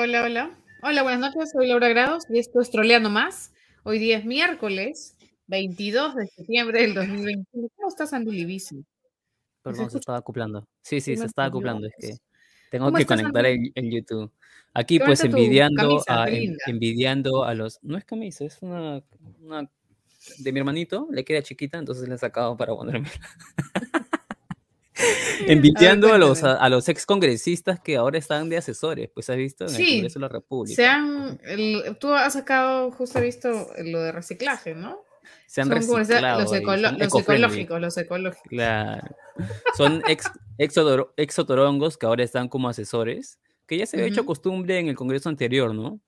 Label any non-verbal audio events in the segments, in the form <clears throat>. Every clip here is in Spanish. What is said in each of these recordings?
Hola, hola, hola, buenas noches, soy Laura Grados y esto es Troleando Más. Hoy día es miércoles 22 de septiembre del 2021. ¿Cómo estás, Andy Livisi? Perdón, se estaba acoplando. Sí, sí, se estaba acoplando. Es que tengo ¿Cómo que conectar el, el YouTube. Aquí, pues, envidiando camisa, a, en- envidiando a los. No es camisa, es una, una de mi hermanito. Le queda chiquita, entonces le he sacado para ponerme. <laughs> <laughs> envidiando a, los, a, a los ex congresistas que ahora están de asesores. Pues, ¿has visto? En el Congreso de la República. Se han, el- tú has sacado, justo he visto lo de reciclaje, ¿no? Se han Son reciclado los, ahí, ecolo- son los eco-friendly. ecológicos, los ecológicos. Claro. Son ex, <laughs> exotorongos que ahora están como asesores, que ya se había hecho costumbre en el Congreso anterior, ¿no?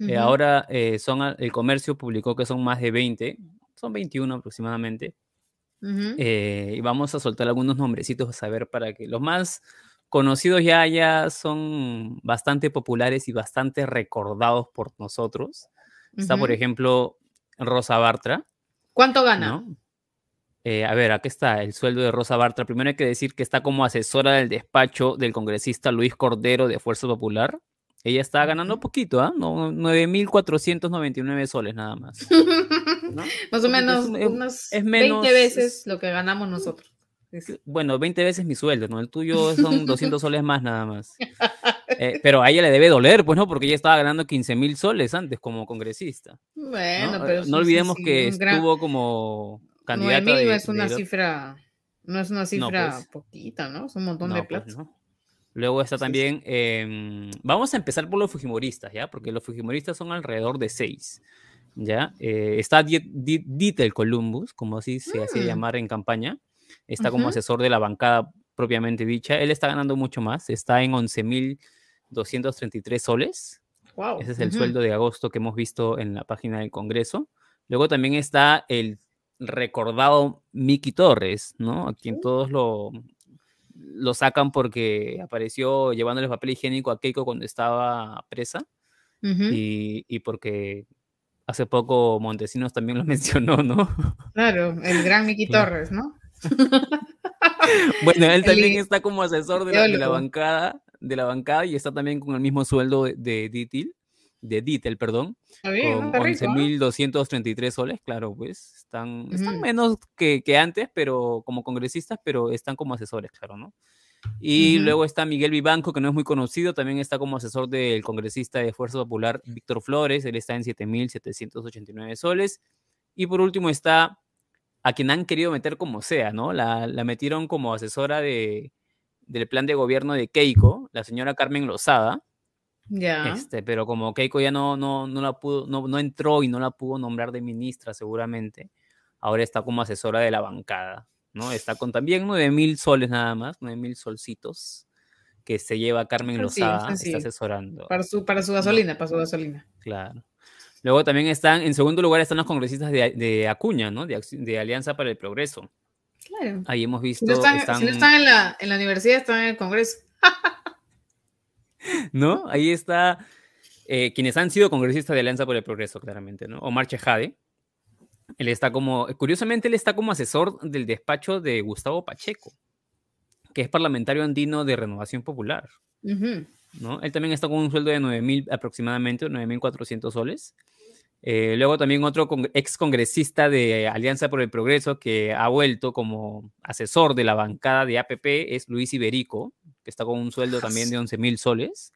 Eh, ahora eh, son, el comercio publicó que son más de 20, son 21 aproximadamente, eh, y vamos a soltar algunos nombrecitos a saber para que los más conocidos ya, ya son bastante populares y bastante recordados por nosotros. Está, por ejemplo, Rosa Bartra, ¿Cuánto gana? ¿no? Eh, a ver, aquí está el sueldo de Rosa Bartra. Primero hay que decir que está como asesora del despacho del congresista Luis Cordero de Fuerza Popular. Ella está ganando poquito, ¿ah? No, 9.499 soles nada más. <laughs> ¿no? Más o menos es, un- es- unas es 20 menos. veces es- lo que ganamos nosotros. Bueno, 20 veces mi sueldo, ¿no? El tuyo <laughs> son 200 soles más nada más. Eh, pero a ella le debe doler, pues, ¿no? Porque ella estaba ganando 15 mil soles antes como congresista. ¿no? Bueno, Eh, pero no sí, sí, olvidemos sí, que un gran- estuvo como 9 candidata mil no de, es una de- cifra, no es una cifra pues. poquita, ¿no? Es un montón de No, pues plata. no. Luego está Sí, sí. también. em, vamos a empezar por los Fujimoristas, ¿ya? Porque los Fujimoristas son alrededor de seis. ¿Ya? Eh, está Die- Die- Dieter Columbus, como así se hacía Mm. llamar en campaña. Está como asesor de la bancada propiamente dicha. Él está ganando mucho más. Está en 11.233 soles. Wow. Ese es el sueldo de agosto que hemos visto en la página del Congreso. Luego también está el recordado Miki Torres, ¿no? A quien Uh. todos lo, lo sacan porque apareció llevándole papel higiénico a Keiko cuando estaba presa Ujú. y, y porque hace poco Montesinos también lo <laughs> mencionó, ¿no? Claro, el gran Miki Claro. Torres, ¿no? <laughs> Bueno, él también está como asesor de la, de la ideólogo. bancada, de la bancada y está también con el mismo sueldo de, de Ditil, de Ditel, perdón, bien, con Está rico, ¿no? 11.233 soles, claro, pues están, menos que, que antes, pero como congresistas, pero están como asesores, claro, ¿no? Y Ujú. luego está Miguel Vivanco, que no es muy conocido, también está como asesor del congresista de Fuerza Popular Víctor Flores, él está en 7.789 soles. Y por último está a quien han querido meter como sea, ¿no? La, la metieron como asesora de, del plan de gobierno de Keiko, la señora Carmen Lozada, Ya. este, pero como Keiko ya no, no, no la pudo, no, no entró y no la pudo nombrar de ministra seguramente, ahora está como asesora de la bancada, ¿no? Está con también 9 mil soles nada más, 9 mil solcitos que se lleva Carmen Lozada, está asesorando. Para su, para su gasolina, para su gasolina. Claro. Luego también están, en segundo lugar están los congresistas de, de Acuña, ¿no? De, de Alianza para el Progreso. Claro. Ahí hemos Si visto, no están, están, si no están en, la, en la universidad, están en el Congreso. <laughs> ¿no? Ahí está eh, quienes han sido congresistas de Alianza por el Progreso, claramente, ¿no? Omar Chejade. Él está como, curiosamente, él está como asesor del despacho de Gustavo Pacheco, que es parlamentario andino de Renovación Popular. ¿no? Él también está con un sueldo de 9.000 aproximadamente, 9.400 soles. Eh, luego también otro con- ex congresista de Alianza por el Progreso que ha vuelto como asesor de la bancada de APP es Luis Iberico, que está con un sueldo también de 11.000 soles.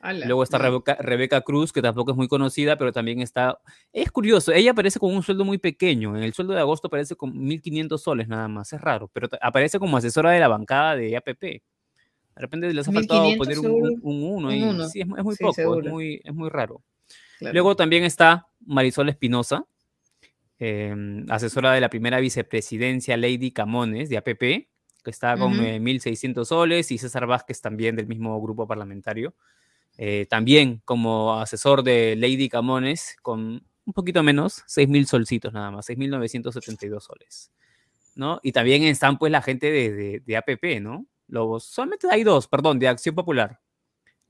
Ala, Luego está. Rebeca, Rebeca Cruz, que tampoco es muy conocida, pero también está... Es curioso, ella aparece con un sueldo muy pequeño. En el sueldo de agosto aparece con 1.500 soles nada más. Es raro, pero aparece como asesora de la bancada de APP. De repente les ha faltado 1500 poner un, un, un uno Un ahí. uno. Sí, es, mu- es muy Sí, poco, es muy, es muy raro. Claro. Luego también está Marisol Espinosa, eh, asesora de la primera vicepresidencia Lady Camones de APP, que está con Ujú. eh, 1.600 soles, y César Vázquez también del mismo grupo parlamentario, eh, también como asesor de Lady Camones, con un poquito menos, 6.000 solcitos nada más, 6.972 soles. ¿no? Y también están pues la gente de, de, de APP, ¿no? Los, solamente hay dos, perdón, de Acción Popular.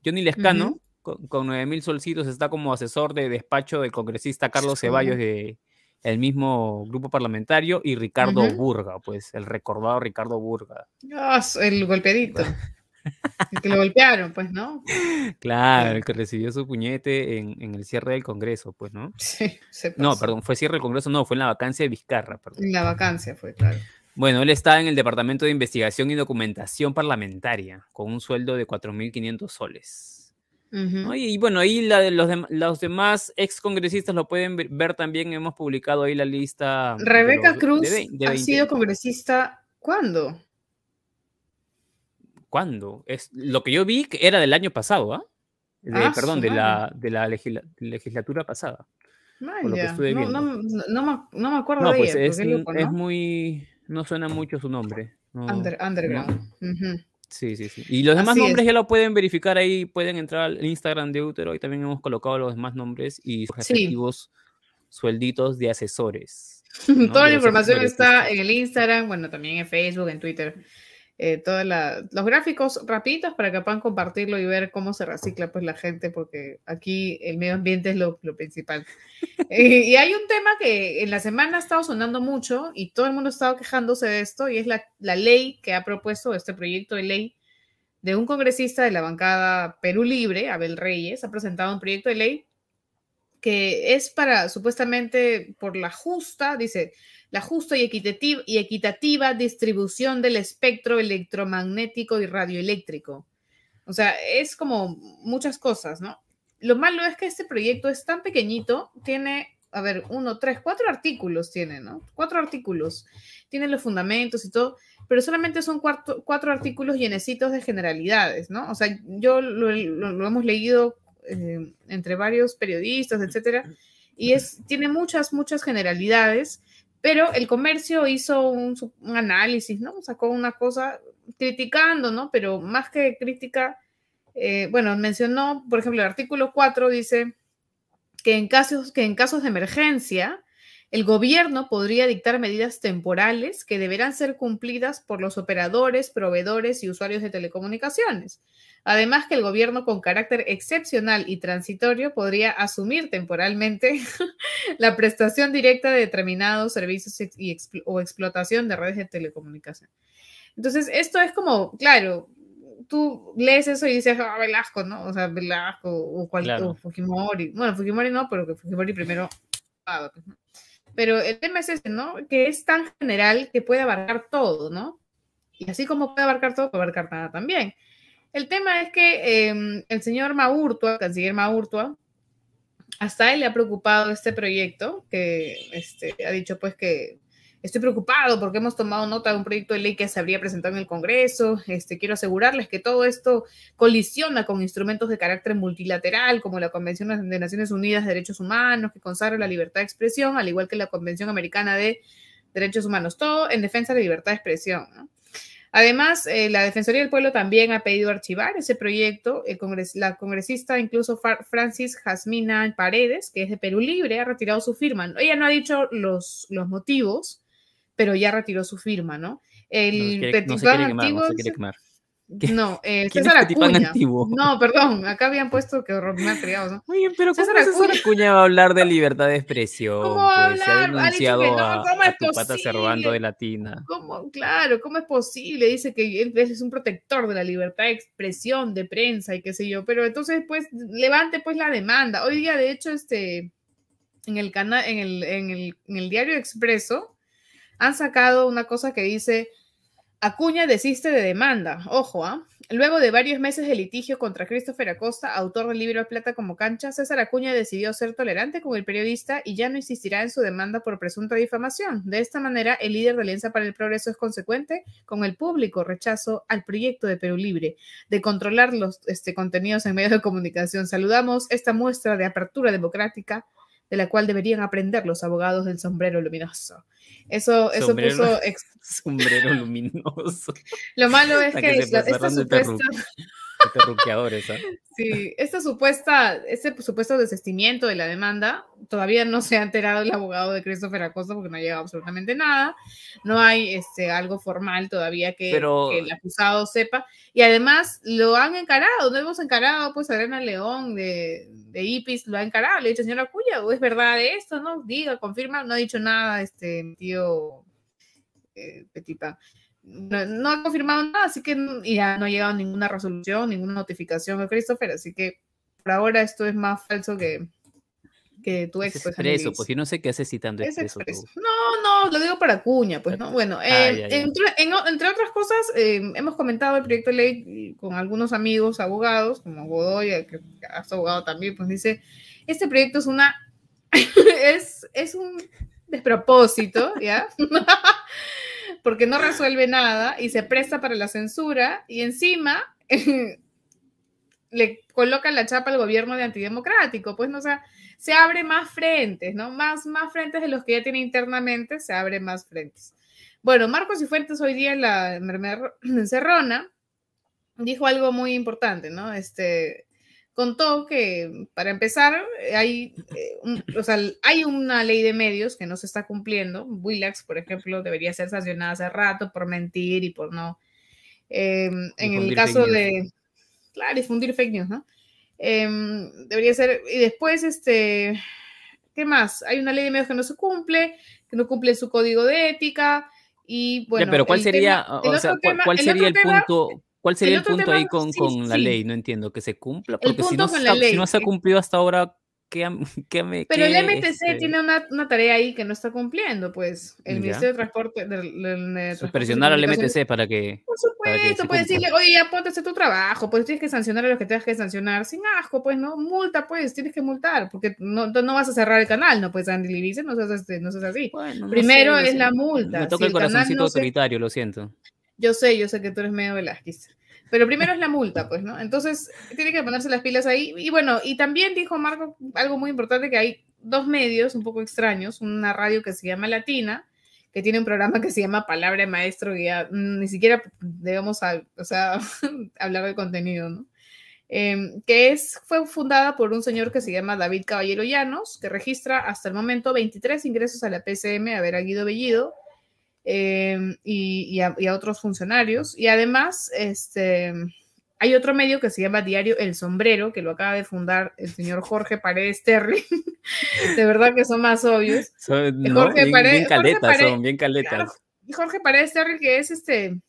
Johnny Lescano, con, con 9.000 solcitos, está como asesor de despacho del congresista Carlos. Ceballos de el mismo grupo parlamentario y Ricardo. Burga, pues el recordado Ricardo Burga. Ah, el golpeadito. <laughs> El que lo golpearon, pues, ¿no? Claro, el que recibió su puñete en, en el cierre del Congreso, pues, ¿no? Sí, se No, pasó. perdón, fue cierre del Congreso, no, fue en la vacancia de Vizcarra, perdón. En la vacancia fue, claro. Bueno, él está en el Departamento de Investigación y Documentación Parlamentaria, con un sueldo de 4.500 soles. ¿no? Ujú. Y, y bueno, ahí la los, los demás excongresistas lo pueden ver, también, hemos publicado ahí la lista. de Rebeca los- Cruz de ha 20. sido congresista, ¿cuándo? ¿Cuándo? Es, lo que yo vi era del año pasado, ¿ah? Ah, perdón, de la, de la legisla- legislatura pasada. Por lo que Vaya, estuve no, viendo. no, no me, no me acuerdo No, de pues ella, es, muy... No suena mucho su nombre. no, Under- underground. Sí, sí, sí. Y los demás Así nombres es. ya lo pueden verificar ahí, pueden entrar al Instagram de Útero y también hemos colocado los demás nombres y sus Sí. respectivos suelditos de asesores. <laughs> Toda la información está en el Instagram, bueno, también en Facebook, en Twitter. Eh, todos los gráficos rapiditos para que puedan compartirlo y ver cómo se recicla pues la gente, porque aquí el medio ambiente es lo, lo principal. <laughs> Eh, y hay un tema que en la semana ha estado sonando mucho y todo el mundo ha estado quejándose de esto y es la, la ley que ha propuesto este proyecto de ley de un congresista de la bancada Perú Libre, Abel Reyes, ha presentado un proyecto de ley que es para supuestamente por la justa, dice, la justa y equitativa, y equitativa distribución del espectro electromagnético y radioeléctrico. O sea, es como muchas cosas, ¿no? Lo malo es que este proyecto es tan pequeñito, tiene, a ver, uno, tres, cuatro artículos tiene, ¿no? Cuatro artículos. Tiene los fundamentos y todo, pero solamente son cuatro, cuatro artículos llenecitos de generalidades, ¿no? O sea, yo lo, lo- lo hemos leído eh, entre varios periodistas, etcétera, y es, tiene muchas, muchas generalidades, pero el comercio hizo un, análisis, ¿no? Sacó una cosa criticando, ¿no? Pero más que crítica, eh, bueno, mencionó, por ejemplo, el artículo 4 dice que en casos, que en casos de emergencia, el gobierno podría dictar medidas temporales que deberán ser cumplidas por los operadores, proveedores y usuarios de telecomunicaciones. Además que el gobierno con carácter excepcional y transitorio podría asumir temporalmente <laughs> la prestación directa de determinados servicios y o explotación de redes de telecomunicación. Entonces, esto es como, claro, tú lees eso y dices, ah, Velasco, ¿no? O sea, Velasco o, cual, Claro. o Fujimori. Bueno, Fujimori no, pero que Fujimori primero. ah, pues, ¿no? Pero el tema es ese, ¿no? Que es tan general que puede abarcar todo, ¿no? Y así como puede abarcar todo, puede abarcar nada también. El tema es que eh, el señor Maurtua, el canciller Maurtua, hasta él le ha preocupado este proyecto, que este, ha dicho pues que estoy preocupado porque hemos tomado nota de un proyecto de ley que se habría presentado en el Congreso. Este, quiero asegurarles que todo esto colisiona con instrumentos de carácter multilateral, como la Convención de Naciones Unidas de Derechos Humanos, que consagra la libertad de expresión, al igual que la Convención Americana de Derechos Humanos, todo en defensa de la libertad de expresión. Además, eh, la Defensoría del Pueblo también ha pedido archivar ese proyecto. La congresista, incluso Francis Jasmina Paredes, que es de Perú Libre, ha retirado su firma. Ella no ha dicho los, los motivos, pero ya retiró su firma, ¿no? El No se quiere, no se quemar, antiguo no se dice- quiere quemar. no, eh, ¿Quién César Acuña. No, perdón, acá habían puesto que horror, me criado, ¿no? Oye, pero ¿cómo César César Acuña- Acuña va a hablar de libertad de expresión? ¿Cómo va a pues? Se ha hablar? Ha dicho que denunciado no, a, ¿cómo a es tu pata de Latina. ¿Cómo? Claro, ¿cómo es posible? Dice que él es un protector de la libertad de expresión, de prensa y qué sé yo. Pero entonces, pues, levante pues la demanda. Hoy día, de hecho, este, en el canal, en el, en el, en el diario Expreso, han sacado una cosa que dice Acuña desiste de demanda. Ojo, ¿ah? Luego de varios meses de litigio contra Christopher Acosta, autor del libro Plata como cancha, César Acuña decidió ser tolerante con el periodista y ya no insistirá en su demanda por presunta difamación. De esta manera, el líder de Alianza para el Progreso es consecuente con el público rechazo al proyecto de Perú Libre de controlar los este, contenidos en medios de comunicación. Saludamos esta muestra de apertura democrática de la cual deberían aprender los abogados del sombrero luminoso. Eso, eso Sombrero- puso <laughs> ex- Sombrero luminoso. lo malo es que, que esta supuesta, Este ¿ah? sí, esta supuesta, este supuesto desestimiento de la demanda, todavía no se ha enterado el abogado de Christopher Acosta porque no ha llegado absolutamente nada. No hay este, algo formal todavía que, Pero- que el acusado sepa. Y además lo han encarado, no hemos encarado, pues Adriana León de, de IPIS lo ha encarado. Le ha dicho, señora Cuya, ¿o es verdad esto? ¿No? Diga, confirma. No ha dicho nada, este tío eh, Petipa. No, ha confirmado nada, así que ya no ha llegado ninguna resolución, ninguna notificación de Christopher, así que por ahora esto es más falso que, que tu ex. Es pues, expreso, pues yo no sé qué hace citando es expreso. No, no, lo digo para cuña, pues, ¿no? Bueno, ah, eh, entre, otras cosas, eh, hemos comentado el proyecto de ley con algunos amigos abogados, como Godoy, que has abogado también, pues dice, este proyecto es una, <laughs> es, es un despropósito, ¿ya? <laughs> <laughs> porque no resuelve nada y se presta para la censura y encima <laughs> le coloca la chapa al gobierno de antidemocrático, pues no, o se abre más frentes, ¿no? Más, más frentes de los que ya tiene internamente, se abre más frentes. Bueno, Marcos y Fuentes hoy día en la <clears throat> encerrona dijo algo muy importante, ¿no? Este, contó que, para empezar, hay, eh, o sea, hay una ley de medios que no se está cumpliendo. Willax, por ejemplo, debería ser sancionada hace rato por mentir y por no... Em, en el caso de... Claro, difundir fake news, ¿no? Em, debería ser... Y después, este... ¿Qué más? Hay una ley de medios que no se cumple, que no cumple su código de ética. Y bueno, pero ¿cuál sería, o sea, ¿cuál, sería el punto? ¿Cuál sería el, punto ahí con, con la ley? No entiendo, que se cumpla. Porque si no, si no se ha cumplido hasta ahora, ¿qué, <laughs> qué me, Pero el MTC este? tiene una, una, tarea ahí que no está cumpliendo, pues. El Ministerio de Transporte. Del, Presionar al MTC para que. Por supuesto, puedes decirle, oye, ya ponte tu trabajo, pues tienes que sancionar a los que tengas que sancionar. Sin asco, pues, ¿no? Multa, pues, tienes que multar, porque no, no vas a cerrar el canal, no puedes Andy Libice, no seas, este, no seas así. Primero es la multa. Me toca el, corazoncito autoritario, lo siento. Yo sé, yo sé que tú eres medio Velázquez. Pero primero es la multa, pues, ¿no? Entonces, tiene que ponerse las pilas ahí. Y bueno, y también dijo Marco algo muy importante, que hay dos medios un poco extraños, una radio que se llama Latina, que tiene un programa que se llama Palabra de Maestro, y ya ni siquiera debemos, o sea, <laughs> hablar de contenido, ¿no? Em, que es, fue fundada por un señor que se llama David Caballero Llanos, que registra hasta el momento 23 ingresos a la PCM, a ver a Guido Bellido, Em, y, a, otros funcionarios. Y además, este, hay otro medio que se llama Diario El Sombrero, que lo acaba de fundar el señor Jorge Paredes Terry. <laughs> de verdad que son más obvios. Jorge bien, Paredes, caletas, son bien caletas. Jorge Paredes Terry, que es este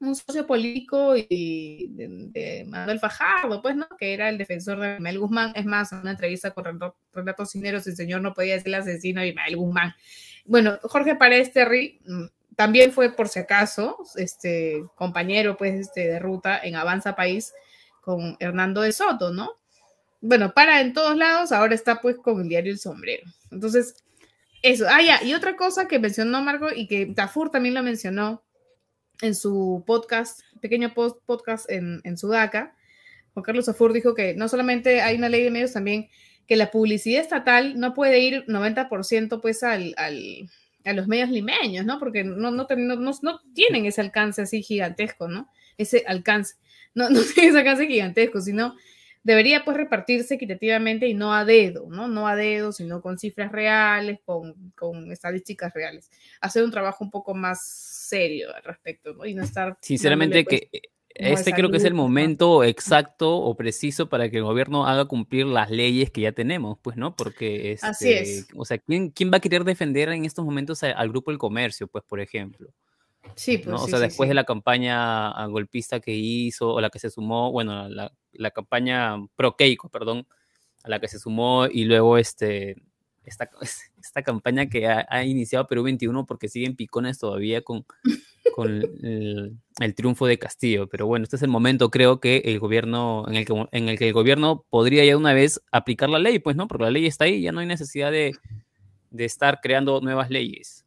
un socio político y de, Manuel Fajardo, pues, ¿no? Que era el defensor de Manuel Guzmán. Es más, en una entrevista con Renato Cineros, el señor no podía decir el asesino de Manuel Guzmán. Bueno, Jorge Paredes Terry mm, también fue, por si acaso, este compañero, pues, este, de ruta en Avanza País con Hernando de Soto, ¿no? Bueno, para en todos lados, ahora está pues con el diario El Sombrero. Entonces, eso. Ah, ya, y otra cosa que mencionó Marco y que Tafur también lo mencionó en su podcast, pequeño podcast en, en Sudaca, Juan Carlos Tafur dijo que no solamente hay una ley de medios, también que la publicidad estatal no puede ir 90% pues al, al, a los medios limeños, ¿no? Porque no, no, no, no, tienen ese alcance así gigantesco, ¿no? Ese alcance, no, <laughs> no tienen ese alcance gigantesco, sino debería pues repartirse equitativamente y no a dedo, ¿no? No a dedo, sino con cifras reales, con, con estadísticas reales. Hacer un trabajo un poco más serio al respecto, ¿no? Y no estar... Sinceramente pues, que este creo que es el momento exacto o preciso para que el gobierno haga cumplir las leyes que ya tenemos, pues, ¿no? Porque, Así es. Este, o sea, ¿quién, ¿quién va a querer defender en estos momentos al grupo del comercio, pues, por ejemplo? Sí, pues. ¿no? o sea, después de la campaña golpista que hizo, o la que se sumó, bueno, la, la campaña pro-Keiko, perdón, a la que se sumó, y luego este, esta, <laughs> esta campaña que ha, ha iniciado Perú 21 porque siguen picones todavía con con el, triunfo de Castillo. Pero bueno, este es el momento, creo que el gobierno, en el que, en el que el gobierno podría ya una vez aplicar la ley, pues, ¿no? Porque la ley está ahí, ya no hay necesidad de, estar creando nuevas leyes.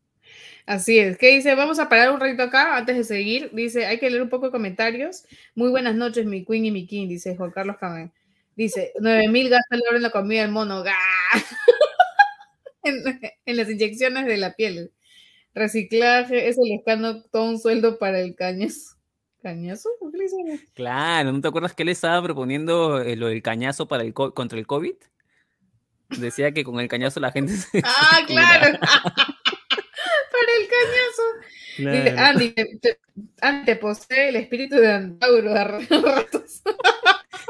Así es. ¿Qué dice? Vamos a parar un ratito acá antes de seguir. Dice, hay que leer un poco de comentarios. Muy buenas noches, mi queen y mi king, dice Juan Carlos Camén. Dice, 9000 gastos el en la comida del mono. <laughs> en, las inyecciones de la piel. Reciclaje es el escándalo, todo un sueldo para el cañazo. ¿Cañazo? ¿Qué le dicen? Claro, ¿no te acuerdas que él estaba proponiendo eh, lo del cañazo para el contra el COVID? Decía que con el cañazo la gente se. <laughs> ¡Ah, <laughs> claro! <laughs> para el cañazo. Claro. Andy, te, posee el espíritu de Antauro de ratos.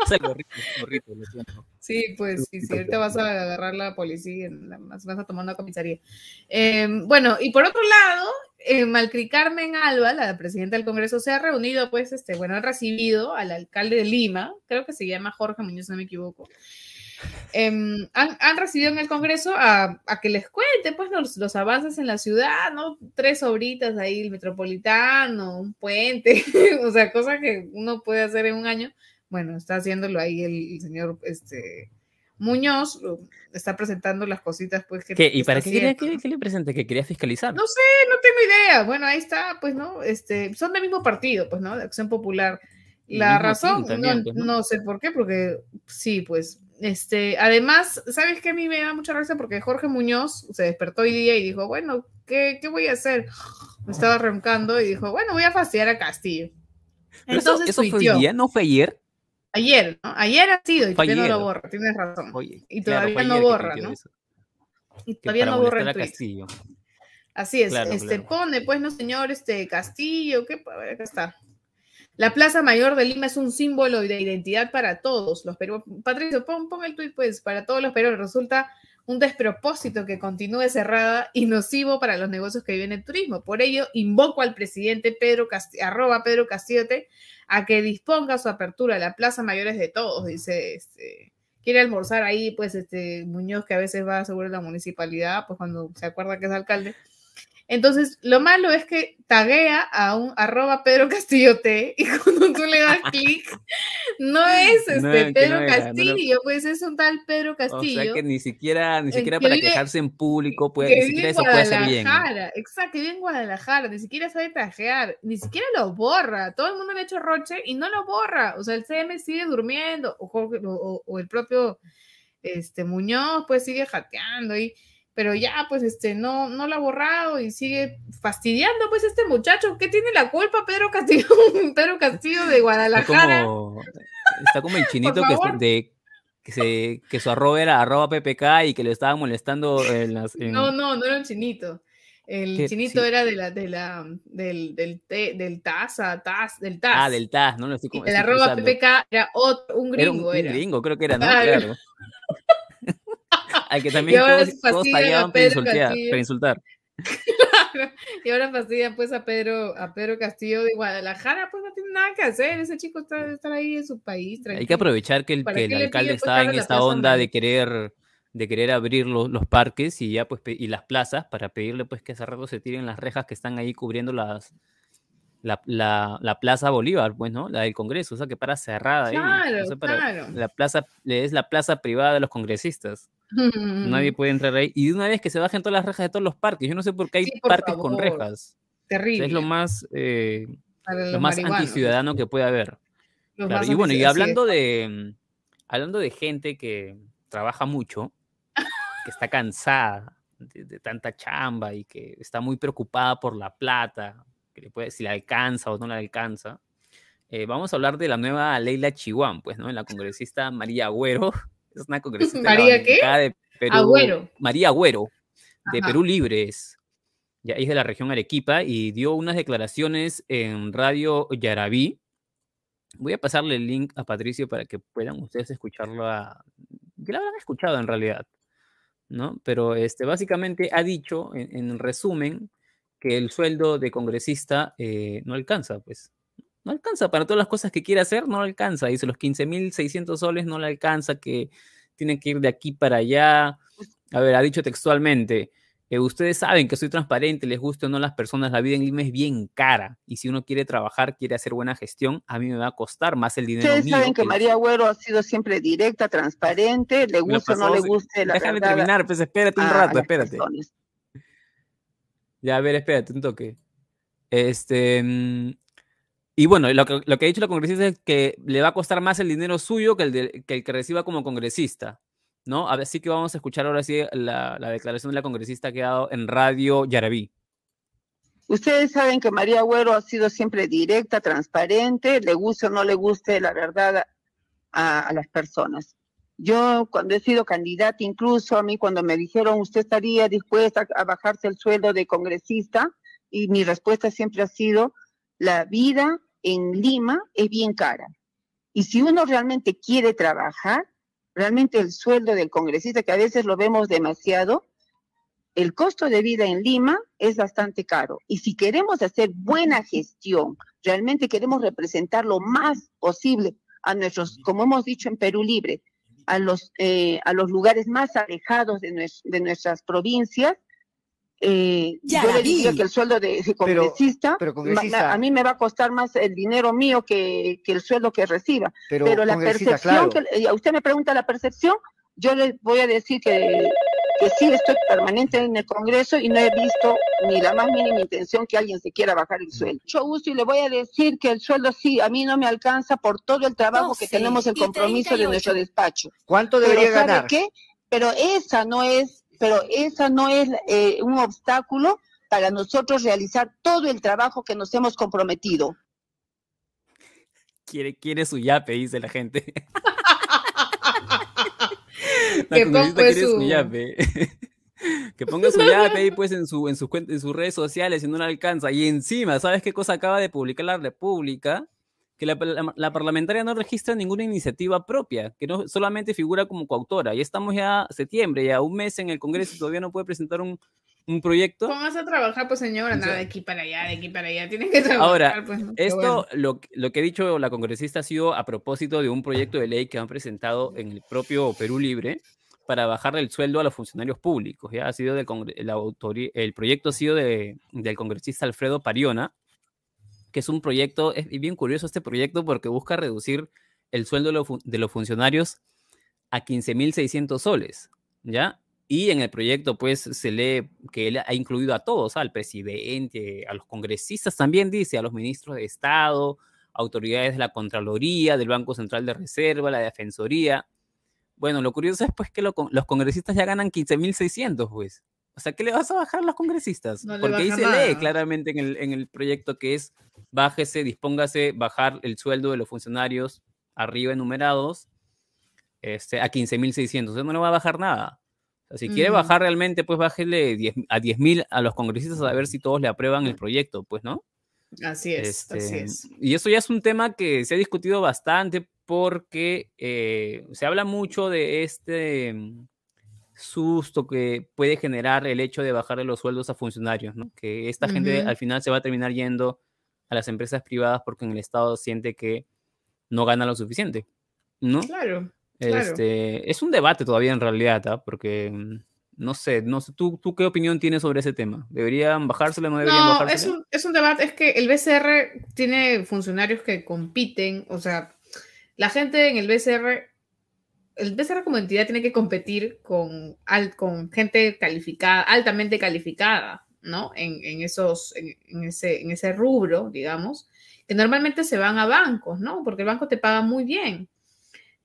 <laughs> Sí, pues sí, sí, ahorita vas a agarrar la policía, vas a tomar una comisaría. Em, bueno, y por otro lado, eh, Malcri Carmen Alba, la presidenta del Congreso, se ha reunido, pues, este, bueno, ha recibido al alcalde de Lima, creo que se llama Jorge Muñoz, no me equivoco. Em, han, recibido en el Congreso a, que les cuente pues los, avances en la ciudad, ¿no? Tres obritas ahí, el metropolitano, un puente, <laughs> o sea, cosas que uno puede hacer en un año. Bueno, está haciéndolo ahí el, señor este, Muñoz, está presentando las cositas pues que... ¿Y para qué, quería, que le presente? ¿Que quería fiscalizar? No sé, no tengo idea. Bueno, ahí está, pues, ¿no? Este, son del mismo partido, pues, ¿no? De Acción Popular. La razón, no, pues, no sé por qué, porque sí, pues este, además, ¿sabes qué? A mí me da mucha gracia porque Jorge Muñoz se despertó hoy día y dijo, bueno, ¿qué, qué voy a hacer? Me estaba roncando y dijo, bueno, voy a fastidiar a Castillo. Entonces, eso, fue hoy día, no fue ayer. Ayer, ¿no? Ayer ha sido y todavía no lo borra, tienes razón. y todavía no borra, ¿no? Y todavía no borra el Castillo. Así es, este pone, pues no señor, este Castillo, ver, acá está. La Plaza Mayor de Lima es un símbolo de identidad para todos los peruanos. Patricio, pon, el tuit, pues, para todos los peruanos. Resulta un despropósito que continúe cerrada y nocivo para los negocios que viven el turismo. Por ello, invoco al presidente Pedro arroba Pedro Castillote a que disponga su apertura. La Plaza Mayor es de todos, dice este. Quiere almorzar ahí, pues, este Muñoz, que a veces va a la municipalidad, pues cuando se acuerda que es alcalde entonces, lo malo es que taguea a un arroba Pedro Castillo T y <laughs> cuando tú le das clic, no es este Pedro Castillo, pues es un tal Pedro Castillo. O sea que ni siquiera, ni siquiera para quejarse en público, puede, ni siquiera eso puede ser bien. Exacto, que vive en Guadalajara, ni siquiera sabe tajear, ni siquiera lo borra. Todo el mundo le ha hecho roche y no lo borra. O sea, el CM sigue durmiendo, o, o el propio este Muñoz, pues sigue jateando y pero ya, pues, este, no, no lo ha borrado y sigue fastidiando, pues, este muchacho. ¿Qué tiene la culpa, Pedro Castillo? <laughs> Pedro Castillo de Guadalajara. Está como, el chinito que, de, que, se, que su arroba era arroba PPK y que le estaba molestando en las... No, no, no era un chinito. El chinito era de la, de la, del, del, del TAS, TAS, del TAS. Ah, del TAS, no lo estoy como. El arroba PPK era otro, un gringo. Era un, gringo, creo que era, ¿no? Claro. <laughs> Al que también todos, todos para insultar. y ahora fastidian pues a Pedro, a Pedro Castillo de Guadalajara, pues no tiene nada que hacer, ese chico está, estar ahí en su país. Hay que aprovechar que el, que el alcalde pues, está en esta onda de querer de querer abrir los, los, parques y ya pues y las plazas para pedirle pues que hace rato se tiren las rejas que están ahí cubriendo las la, la, la, Plaza Bolívar, pues, ¿no? La del Congreso, o sea, que para cerrada ahí. Claro, claro. La plaza es la plaza privada de los congresistas. Nadie puede entrar ahí. Y de una vez que se bajen todas las rejas de todos los parques. Yo no sé por qué hay parques con rejas. Terrible. es lo más, eh, lo más anticiudadano que puede haber. Y bueno, y hablando de, hablando de gente que trabaja mucho, que está cansada de, tanta chamba y que está muy preocupada por la plata, que le puede, si la alcanza o no la alcanza. Eh, vamos a hablar de la nueva Leila Chihuán, pues, ¿no? La congresista María Agüero. Es una congresista <laughs> ¿María qué? de Perú. Agüero. María Agüero, de Perú Libres. Ya es de la región Arequipa y dio unas declaraciones en Radio Yarabí. Voy a pasarle el link a Patricio para que puedan ustedes escucharlo, a, que la habrán escuchado en realidad, ¿no? Pero este, básicamente ha dicho, en, en resumen, que el sueldo de congresista eh, no alcanza, pues. No alcanza para todas las cosas que quiere hacer, no alcanza. Dice, los 15.600 soles no le alcanza, que tiene que ir de aquí para allá. A ver, ha dicho textualmente, eh, ustedes saben que soy transparente, les guste o no las personas, la vida en Lima es bien cara. Y si uno quiere trabajar, quiere hacer buena gestión, a mí me va a costar más el dinero Ustedes saben que, María Agüero ha sido siempre directa, transparente, le guste o no le guste la Déjame terminar, pues espérate un rato, espérate. Ya, a ver, espérate un toque. Este. Y bueno, lo que, lo que ha dicho la congresista es que le va a costar más el dinero suyo que el, que, reciba como congresista. ¿no? A ver, sí que vamos a escuchar ahora sí la, la declaración de la congresista que ha dado en Radio Yarabí. Ustedes saben que María Agüero ha sido siempre directa, transparente, le guste o no le guste la verdad a las personas. Yo cuando he sido candidata, incluso a mí cuando me dijeron usted estaría dispuesta a bajarse el sueldo de congresista, y mi respuesta siempre ha sido, la vida en Lima es bien cara. Y si uno realmente quiere trabajar, realmente el sueldo del congresista, que a veces lo vemos demasiado, el costo de vida en Lima es bastante caro. Y si queremos hacer buena gestión, realmente queremos representar lo más posible a nuestros, como hemos dicho en Perú Libre, a los, eh, a los lugares más alejados de, de nuestras provincias, eh, yo le diría que el sueldo de, congresista, a mí me va a costar más el dinero mío que, el sueldo que reciba. Pero, la percepción, que, eh, usted me pregunta la percepción, yo le voy a decir que, que sí estoy permanente en el Congreso y no he visto ni la más mínima intención que alguien se quiera bajar el sueldo. Mucho gusto y le voy a decir que el sueldo sí, a mí no me alcanza por todo el trabajo que tenemos el compromiso de nuestro despacho. ¿Cuánto debería Pero, ganar? Qué? Pero esa no es pero eso no es eh, un obstáculo para nosotros realizar todo el trabajo que nos hemos comprometido. Quiere, quiere su yape, dice la gente. <laughs> la que ponga quiere su... yape. <laughs> que ponga su yape ahí pues en, su, en, sus, en sus redes sociales y no le alcanza. Y encima, ¿sabes qué cosa acaba de publicar la República? Que la, la, parlamentaria no registra ninguna iniciativa propia, que no solamente figura como coautora. Ya estamos ya septiembre, ya un mes en el Congreso y todavía no puede presentar un, un proyecto. ¿Cómo vas a trabajar, pues señora? Nada, de aquí para allá, de aquí para allá. Tienes que trabajar. Ahora, pues, esto, lo, lo, que ha dicho la congresista ha sido a propósito de un proyecto de ley que han presentado en el propio Perú Libre para bajar el sueldo a los funcionarios públicos. Ya ha sido del el, el proyecto ha sido de, del congresista Alfredo Pariona, que es un proyecto, es bien curioso este proyecto porque busca reducir el sueldo de, lo, de los funcionarios a 15.600 soles, ¿ya? Y en el proyecto, pues, se lee que él ha incluido a todos, al presidente, a los congresistas también, dice, a los ministros de Estado, autoridades de la Contraloría, del Banco Central de Reserva, la Defensoría. Bueno, lo curioso es, pues, que lo, los congresistas ya ganan 15.600, pues. O sea, ¿qué le vas a bajar a los congresistas? No Porque ahí se nada. lee claramente en el, en el proyecto que es bájese, dispóngase, bajar el sueldo de los funcionarios arriba enumerados este, a 15.600. Usted no le va a bajar nada. O sea, si quiere bajar realmente, pues bájele 10 a 10.000 a los congresistas a ver si todos le aprueban el proyecto, pues, ¿no? Así es, así Este, es. Y eso ya es un tema que se ha discutido bastante porque eh, se habla mucho de este susto que puede generar el hecho de bajarle los sueldos a funcionarios, ¿no? Que esta gente al final se va a terminar yendo a las empresas privadas porque en el Estado siente que no gana lo suficiente, ¿no? Claro. claro. Este, es un debate todavía en realidad, ¿ah? Porque mm, no sé, no sé, ¿tú, ¿tú qué opinión tienes sobre ese tema? ¿Deberían bajárselo o no deberían No, bajárselo? es un, es un debate, es que el BCR tiene funcionarios que compiten, o sea, la gente en el BCR, el BCR como entidad tiene que competir con, al- con gente calificada, altamente calificada, ¿no? En, en esos, en, en ese, en ese rubro, digamos, que normalmente se van a bancos, ¿no? Porque el banco te paga muy bien.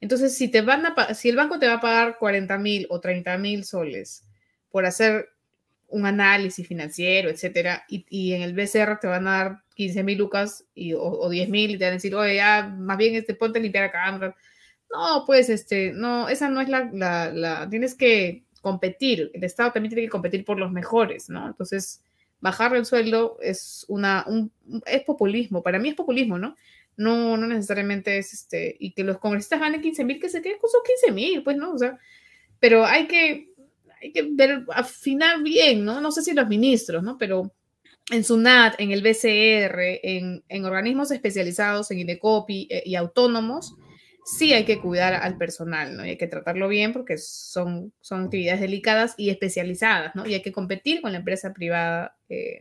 Entonces, si, te van a, si el banco te va a pagar 40 mil o 30 mil soles por hacer un análisis financiero, etcétera, y, y en el BCR te van a dar 15 mil lucas y, o, o 10 mil y te van a decir, oye, ya, más bien este, ponte a limpiar acá. No, pues, este, no, esa no es la, la, tienes que competir, el Estado también tiene que competir por los mejores, ¿no? Entonces, bajar el sueldo es una, un, es populismo, para mí es populismo, ¿no? No, no necesariamente es este, y que los congresistas ganen 15 mil, que se queden con sus 15 mil, pues, ¿no? O sea, pero hay que, hay que ver, afinar bien, ¿no? No sé si los ministros, ¿no? Pero en SUNAT, en el BCR, en, en organismos especializados, en INECOPI eh, y autónomos, sí hay que cuidar al personal, ¿no? Y hay que tratarlo bien porque son, son actividades delicadas y especializadas, ¿no? Y hay que competir con la empresa privada eh,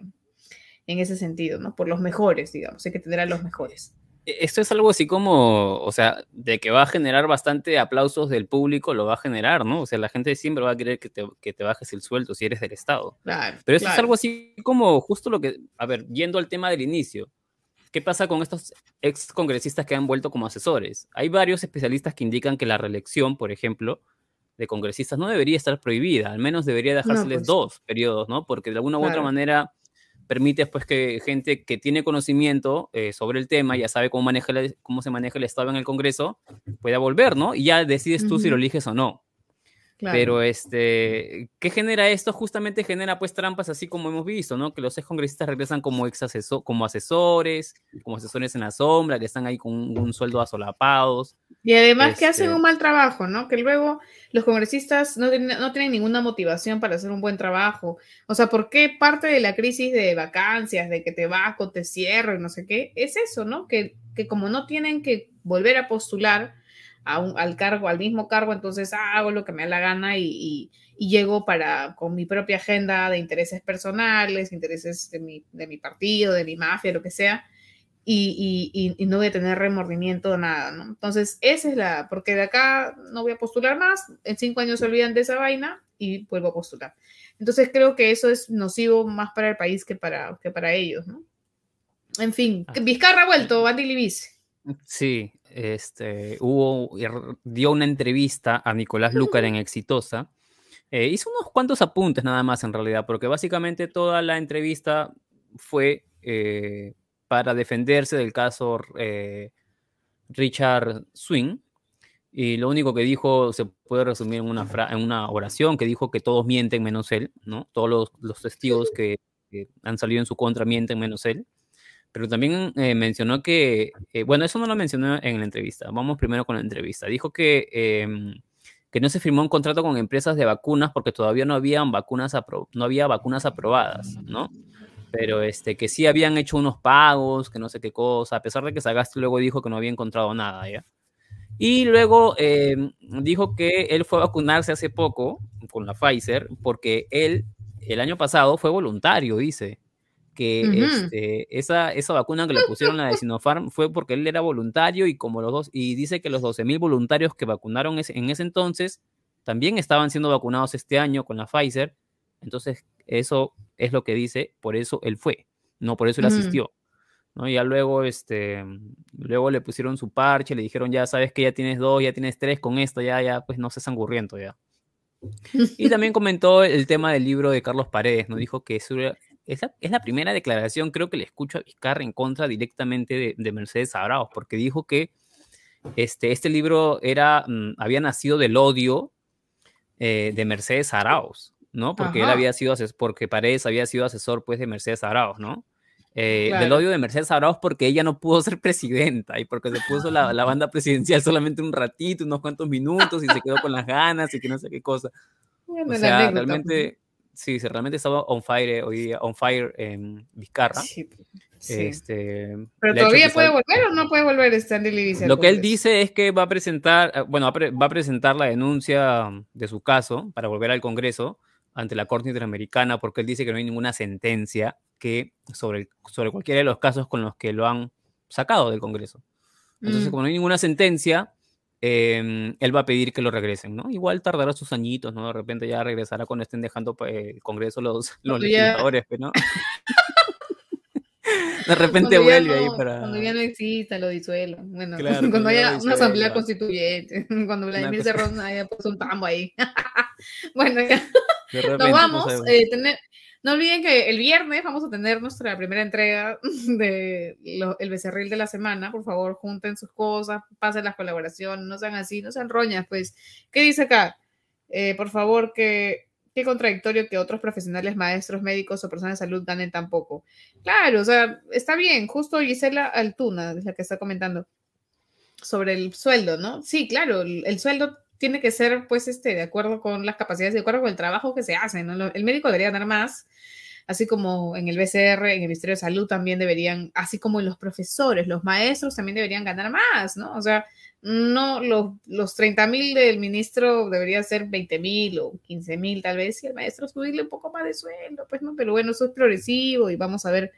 en ese sentido, ¿no? Por los mejores, digamos, hay que tener a los mejores. E, Esto es algo así como, o sea, de que va a generar bastante aplausos del público, lo va a generar, ¿no? O sea, la gente siempre va a querer que te, que te bajes el sueldo si eres del Estado. Claro. Pero eso claro. es algo así como justo lo que, a ver, yendo al tema del inicio, ¿qué pasa con estos ex congresistas que han vuelto como asesores? Hay varios especialistas que indican que la reelección, por ejemplo, de congresistas no debería estar prohibida, al menos debería dejárseles pues. dos periodos, ¿no? Porque de alguna u otra manera permite pues que gente que tiene conocimiento eh, sobre el tema, ya sabe cómo, maneja la- cómo se maneja el Estado en el Congreso, pueda volver, ¿no? Y ya decides tú si lo eliges o no. Pero este, ¿qué genera esto? Justamente genera pues trampas así como hemos visto, ¿no? Que los ex congresistas regresan como ex asesor, como asesores, como asesores en la sombra, que están ahí con un, sueldo asolapados. Y además que hacen este un mal trabajo, ¿no? Que luego los congresistas no, no tienen ninguna motivación para hacer un buen trabajo. O sea, ¿por qué parte de la crisis de vacancias, de que te vaco, te cierro y no sé qué? Es eso, ¿no? Que, que como no tienen que volver a postular, al cargo, al mismo cargo, entonces hago lo que me da la gana y, llego para, con mi propia agenda de intereses personales, intereses de mi, de mi partido, de mi mafia, lo que sea, y, no voy a tener remordimiento de nada, ¿no? Entonces, esa es la, porque de acá no voy a postular más, en cinco años se olvidan de esa vaina y vuelvo a postular. Entonces, creo que eso es nocivo más para el país que para, que para ellos, ¿no? En fin, ah. Vizcarra ha vuelto, Andy Libis. Sí, este, hubo, dio una entrevista a Nicolás Lucar en Exitosa. Eh, hizo unos cuantos apuntes nada más en realidad, porque básicamente toda la entrevista fue eh, para defenderse del caso eh, Richard Swing. Y lo único que dijo se puede resumir en una, en una oración que dijo que todos mienten menos él, ¿no? Todos los, testigos que, que, han salido en su contra mienten menos él pero también eh, mencionó que, eh, bueno, eso no lo mencionó en la entrevista, vamos primero con la entrevista. Dijo que, em, que no se firmó un contrato con empresas de vacunas porque todavía no, habían vacunas no había vacunas aprobadas, ¿no? Pero este, que sí habían hecho unos pagos, que no sé qué cosa, a pesar de que Sagasti luego dijo que no había encontrado nada, ¿ya? Y luego em, dijo que él fue a vacunarse hace poco con la Pfizer porque él el año pasado fue voluntario, dice que este, esa, esa vacuna que le pusieron la de <laughs> Sinopharm fue porque él era voluntario y como los dos, y dice que los 12.000 voluntarios que vacunaron en ese entonces también estaban siendo vacunados este año con la Pfizer. Entonces, eso es lo que dice, por eso él fue, no por eso él asistió. ¿no? Ya luego, este, luego le pusieron su parche, le dijeron, ya sabes que ya tienes dos, ya tienes tres, con esto ya, ya, pues no seas angurriento ya. Y también <laughs> comentó el tema del libro de Carlos Paredes, ¿no? Dijo que es la, primera declaración, creo que le escucho a Vizcarra en contra directamente de, Mercedes Arauz, porque dijo que este, este libro era, mm, había nacido del odio eh, de Mercedes Arauz, ¿no? Porque él había sido, porque Paredes había sido asesor, pues, de Mercedes Arauz, ¿no? Eh, del odio de Mercedes Arauz porque ella no pudo ser presidenta y porque se puso la, la, banda presidencial solamente un ratito, unos cuantos minutos y se quedó con las ganas y que no sé qué cosa. <laughs> o sea, realmente sí, realmente estaba on fire hoy día, on fire en Vizcarra. Sí, Este, Pero todavía puede volver o no puede volver Stanley Livia. Lo que él dice es que va a presentar, eh, bueno, va a presentar la denuncia de su caso para volver al Congreso ante la Corte Interamericana porque él dice que no hay ninguna sentencia que sobre, sobre cualquiera de los casos con los que lo han sacado del Congreso. Entonces, mm. como no hay ninguna sentencia, Em, él va a pedir que lo regresen, ¿no? Igual tardará sus añitos, ¿no? De repente ya regresará cuando estén dejando pues, el Congreso los, <laughs> los legisladores, pues, ¿no? <laughs> De repente vuelve ahí para. Cuando ya no exista, lo disuelo. Bueno, <laughs> cuando haya una asamblea constituyente, cuando Vladimir Cerrón haya puesto un tambo ahí. bueno, ya. Nos vamos. Eh, tener, no olviden que el viernes vamos a tener nuestra primera entrega <laughs> de el becerril de la semana. Por favor, junten sus cosas, pasen las colaboraciones, no sean así, no sean roñas. Pues, ¿qué dice acá? Eh, por favor, que qué contradictorio que otros profesionales, maestros, médicos o personas de salud ganen tan poco. Claro, o sea, está bien. Justo Gisela Altuna la que está comentando sobre el sueldo, ¿no? Sí, claro, el sueldo tiene que ser, pues, este, de acuerdo con las capacidades, de acuerdo con el trabajo que se hace, ¿no? El médico debería dar más, así como en el BCR, en el Ministerio de Salud también deberían, así como los profesores, los maestros también deberían ganar más, ¿no? O sea, no los, los 30 mil del ministro debería ser 20 mil o 15 mil tal vez, y el maestro subirle un poco más de sueldo, pues no, pero bueno, eso es progresivo y vamos a ver,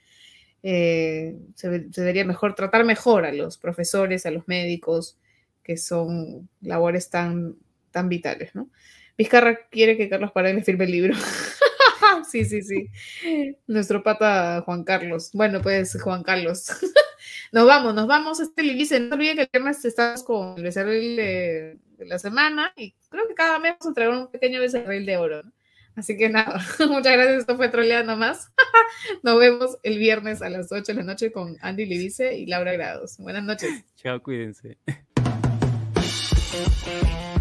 eh, se, se, debería mejor tratar mejor a los profesores, a los médicos, que son labores tan, tan vitales, ¿no? Vizcarra quiere que Carlos Paredes firme el libro. <laughs> sí, sí, sí. Nuestro pata Juan Carlos. Bueno, pues Juan Carlos. <laughs> nos vamos, nos vamos. Este Lilice, no olviden que el tema estamos con el becerril de, la semana y creo que cada mes vamos a traer un pequeño becerril de oro. Así que nada, <laughs> muchas gracias. Esto fue Troleando Más. Nos vemos el viernes a las 8 de la noche con Andy Lidice y Laura Grados. Buenas noches. Chao, cuídense. Música